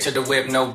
straight to the whip, no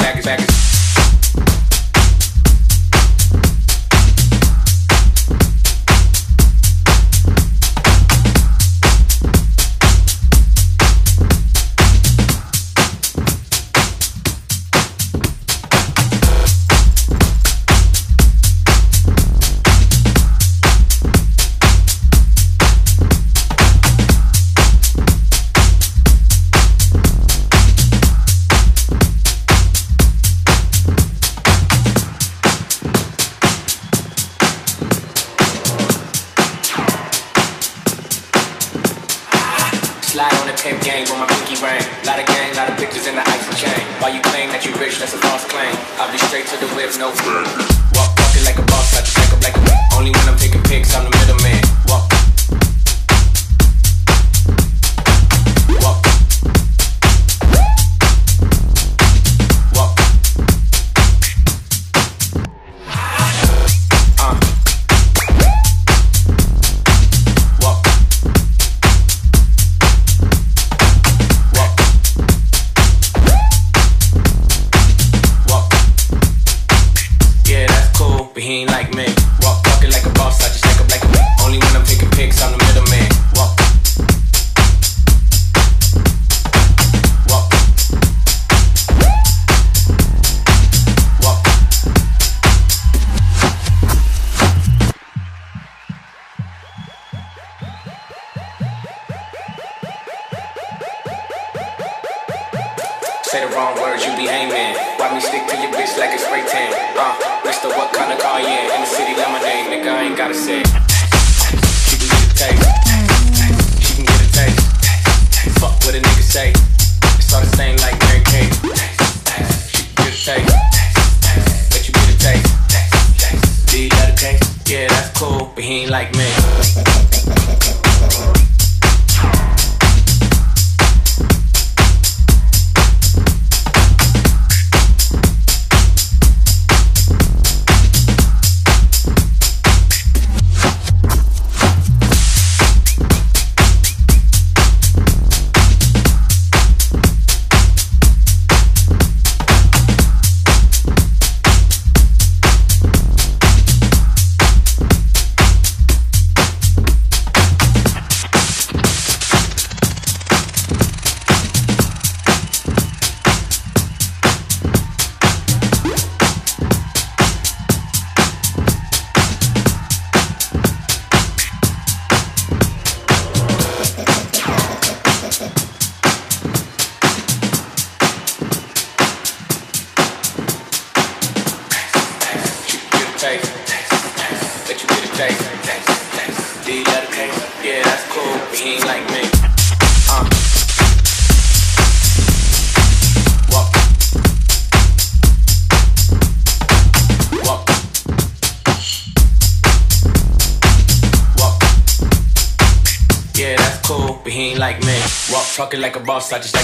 such as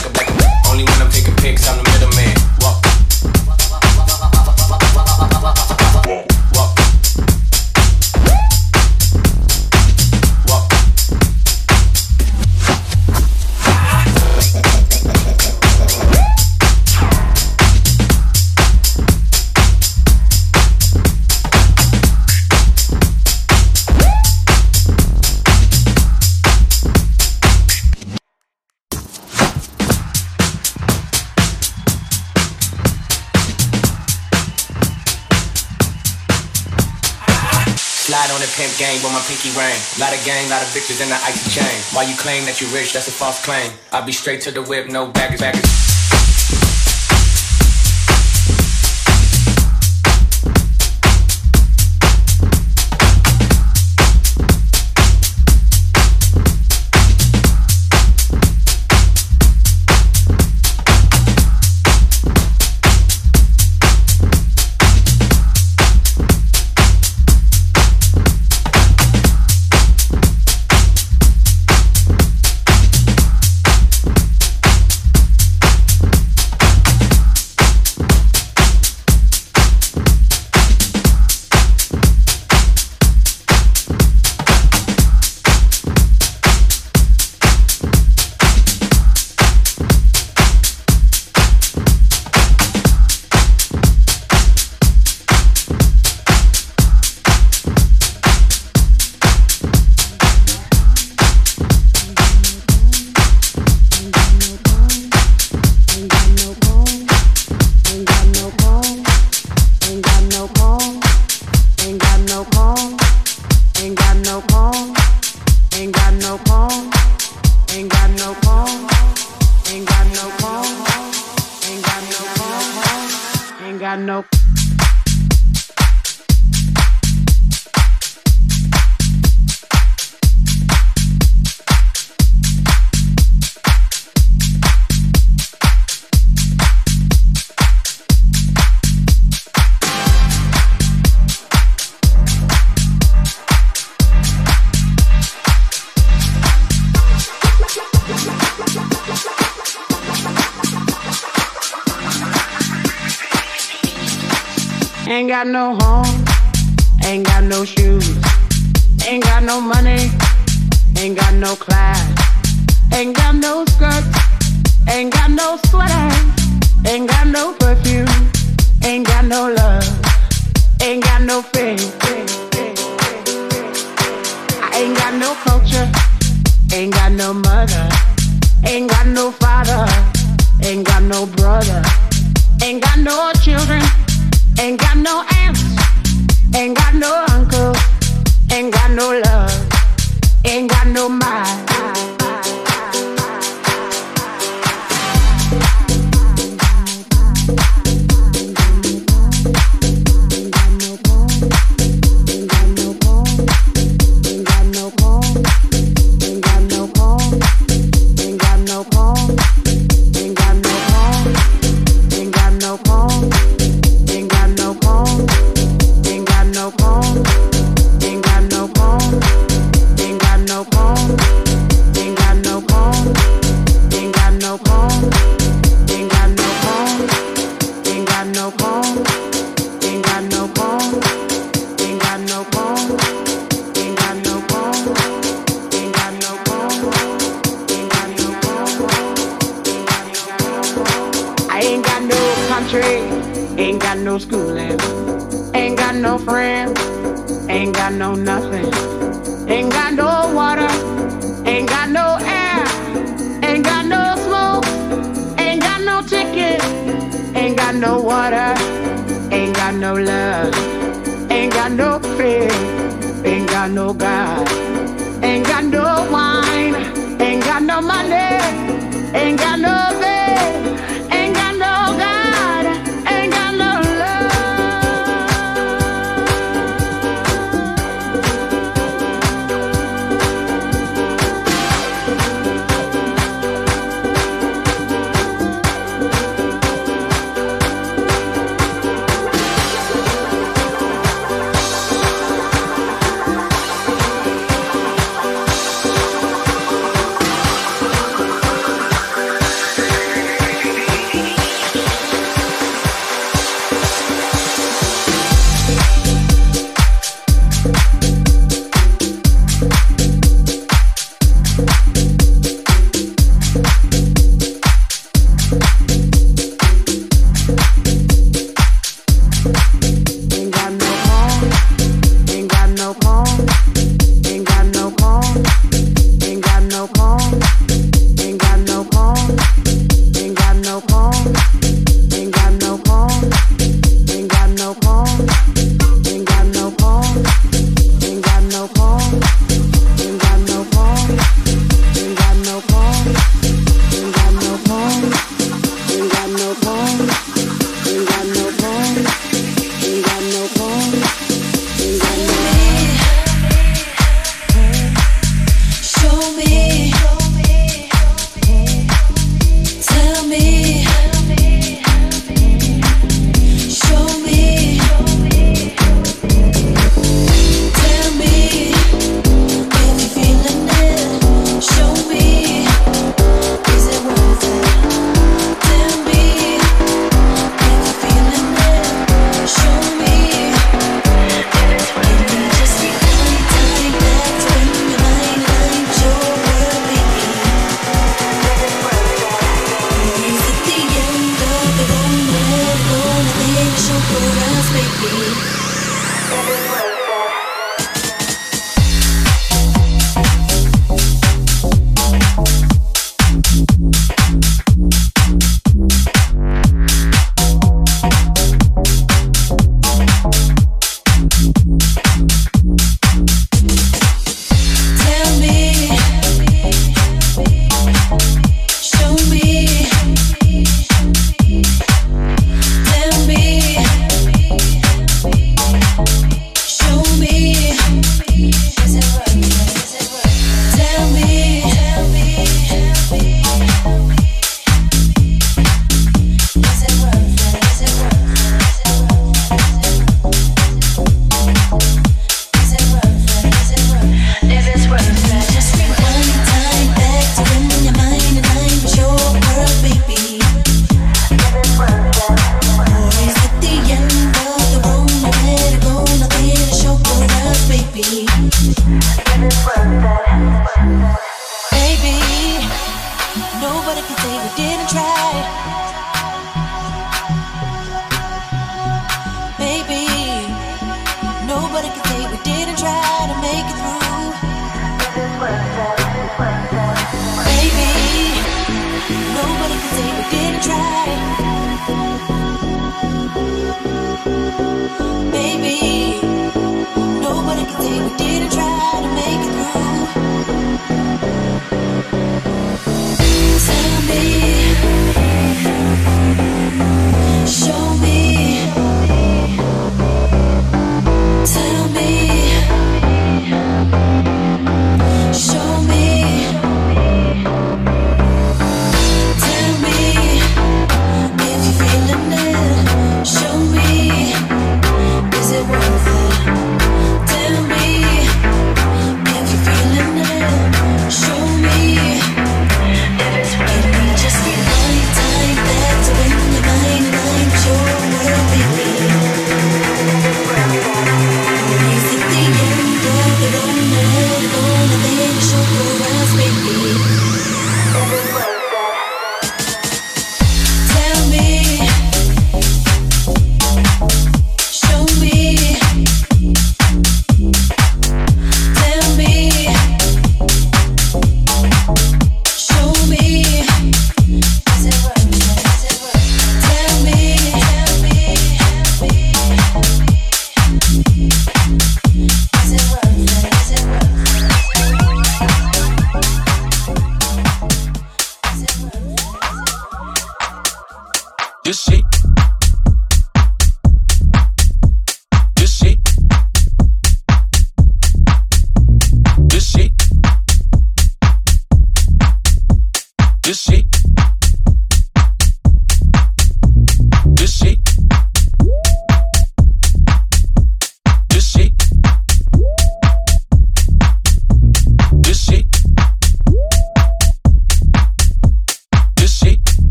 bitches in the icy chain. Why you claim that you rich? That's a false claim. I be straight to the whip, no baggage, baggage.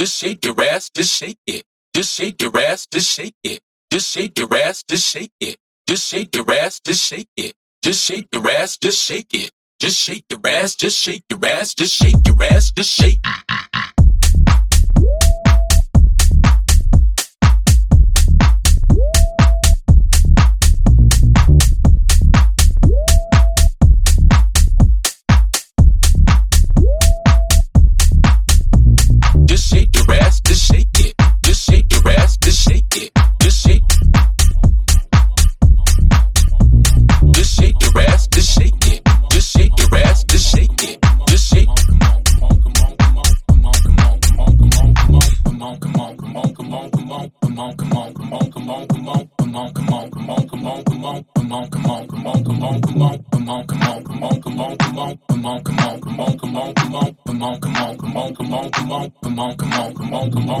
Just shake your ass, just shake it. Just shake your ass, just shake it. Just shake your ass, just shake it. Just shake your ass, just shake it. Just shake your ass, just shake it. Just shake your ass, just shake your ass, just shake your ass, just shake. Just shit Come on, come on, come on, come on, come on, come on, come on, come on, come on,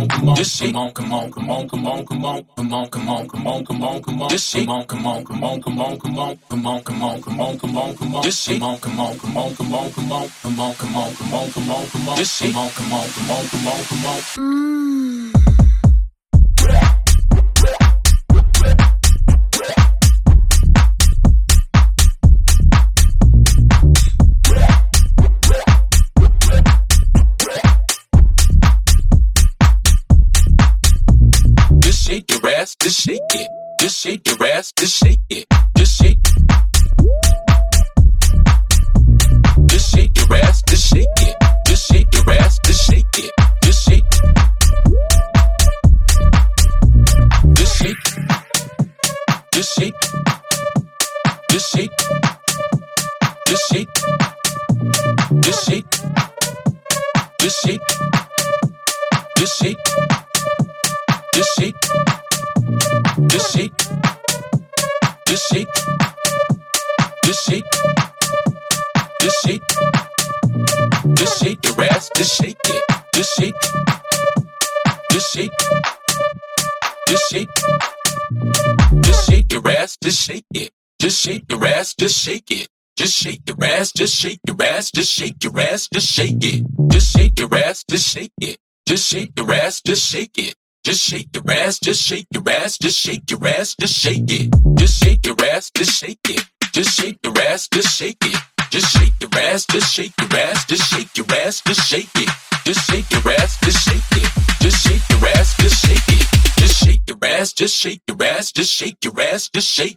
come on. Just come on, come on, come on, come on, come on, come on, come on, come on, come on, come on. Just come on, come on, come on, come on, come on, come on, come on, come on, come on, come on. Just come on, come on, come on, come on, come on. Mmm. Just shake it. Just shake your ass, just shake it. Just shake. Just shake your ass, just shake it. Just shake your ass, just shake it. Just shake. Just shake. Just shake. Just shake. Just shake. Just shake. Just shake. Just shake. Just shake. Just shake. Just shake. Just shake. Just shake. Just shake your ass. Just shake it. Just shake. Just shake. Just shake. Just shake your ass. Just shake it. Just shake your ass. Just shake it. Just shake your ass. Just shake your ass. Just shake your ass. Just shake it. Just shake your ass. Just shake it. Just shake your ass. Just shake it. Just shake your ass, just shake your ass, just shake your ass, just shake it. Just shake your ass, just shake it. Just shake your ass, just shake it. Just shake your ass, just shake your ass, just shake your ass, just shake it. Just shake your ass, just shake it. Just shake your ass, just shake it. Just shake your ass, just shake your ass, just shake your ass, just shake.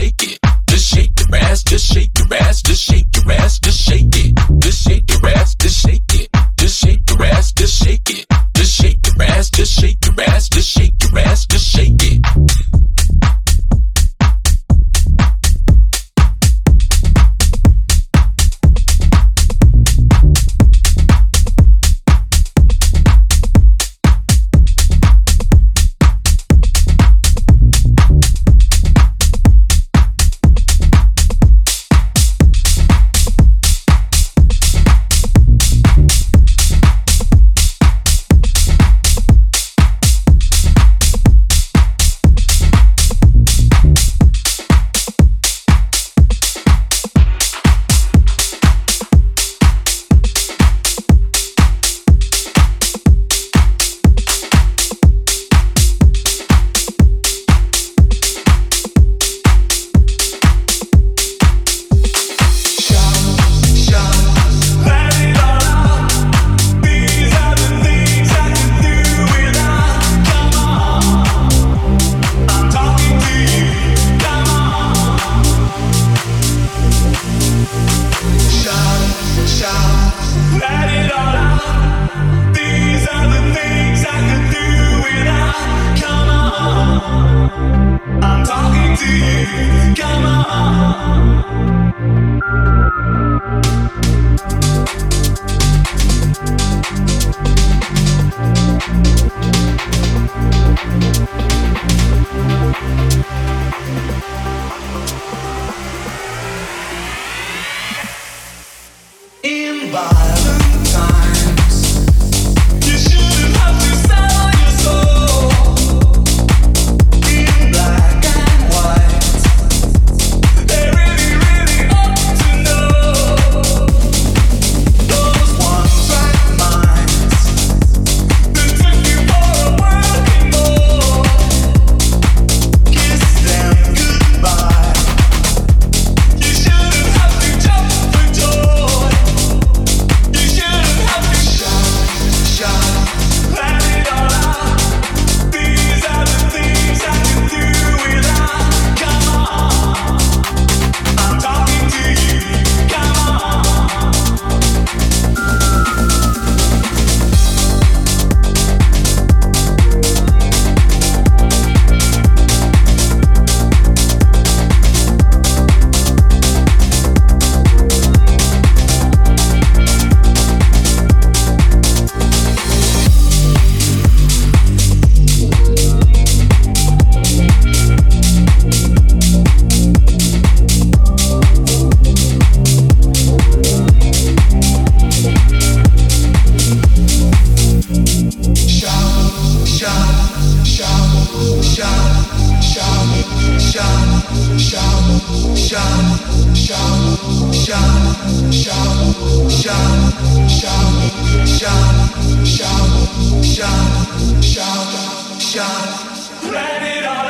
shake it. Just shake your ass, just shake your ass, just shake your ass, just shake it. Just shake your ass, just shake it. Just shake your ass, just shake it. Just shake your ass, just shake your ass, just shake your ass, just Shout, shout, shout. Let it all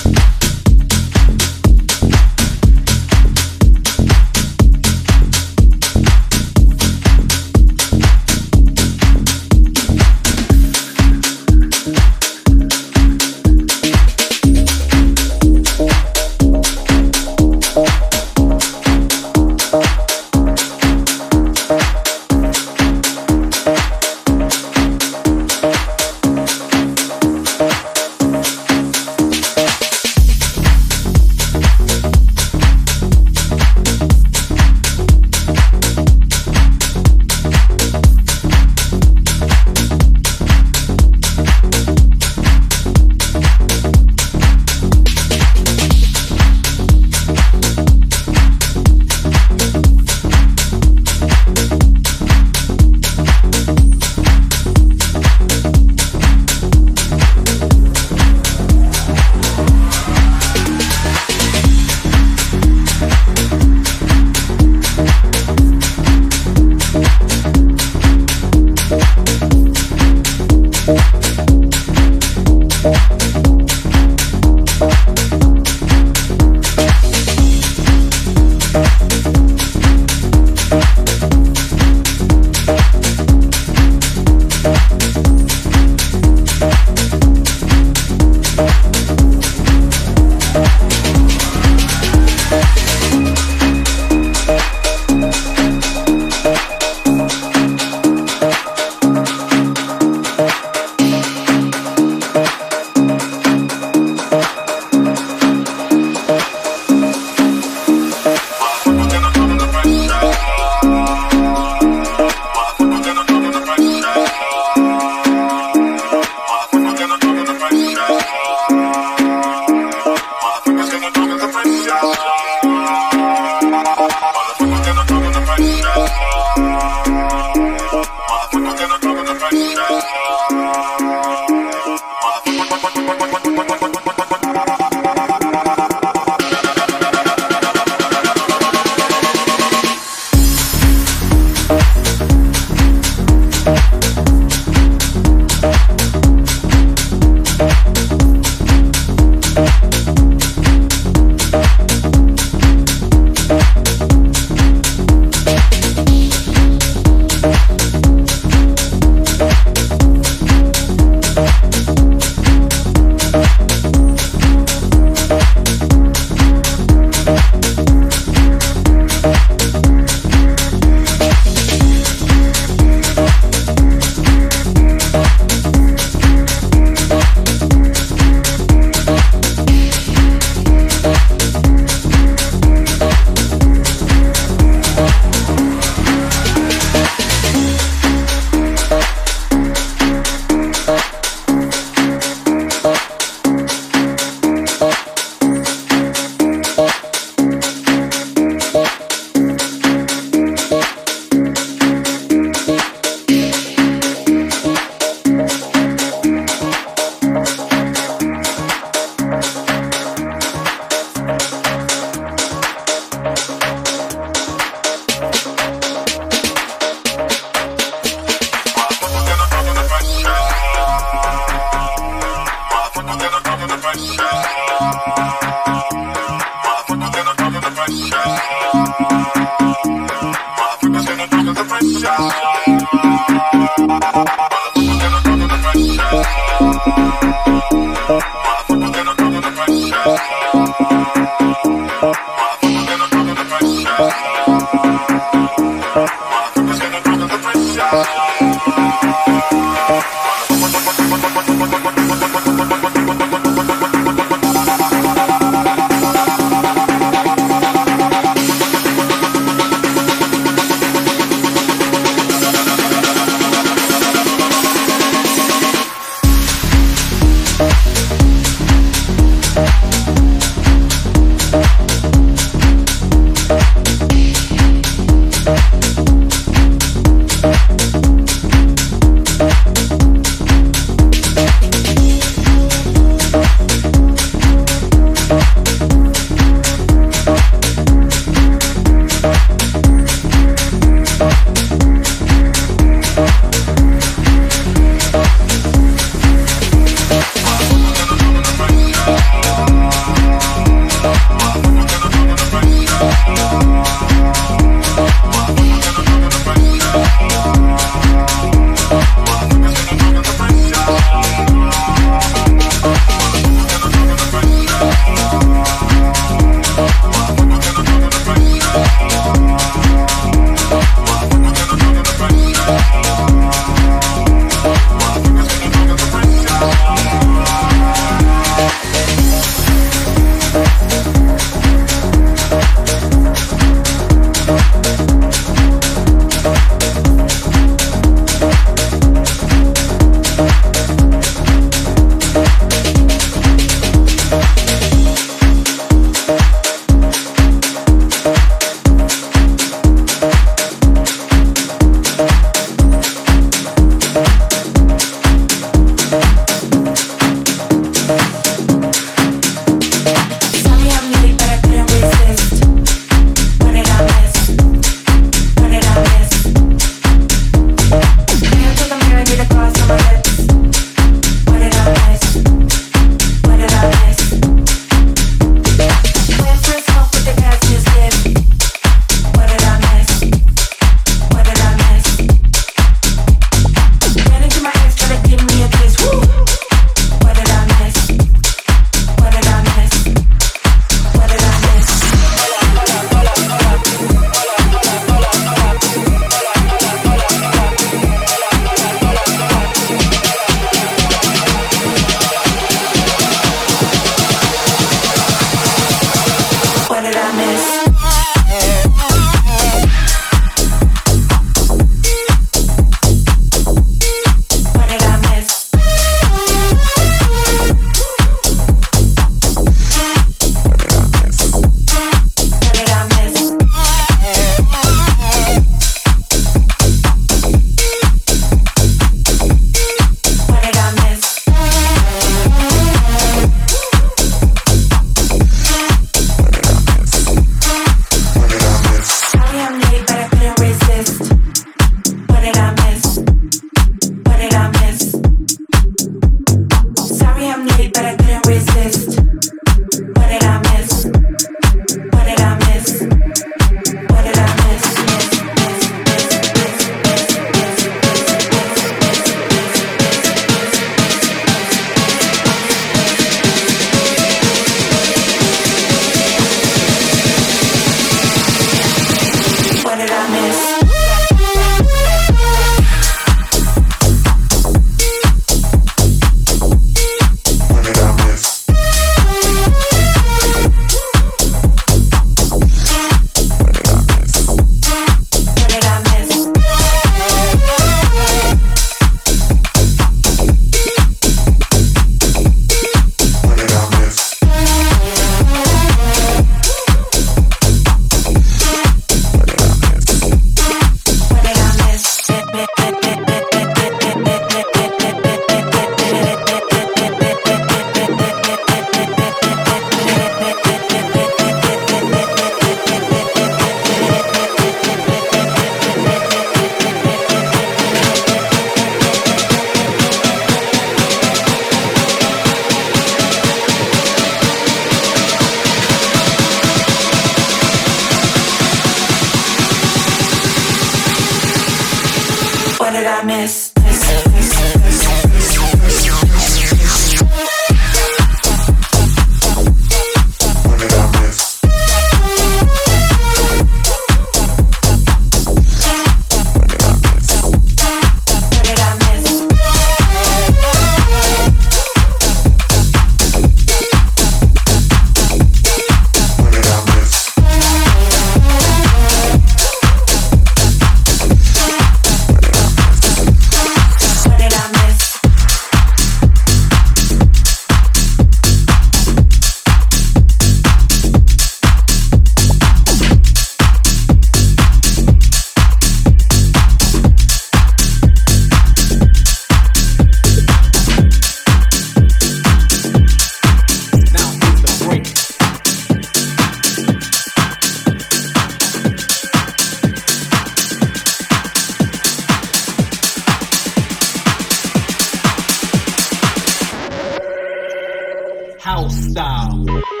Ladies and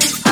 Every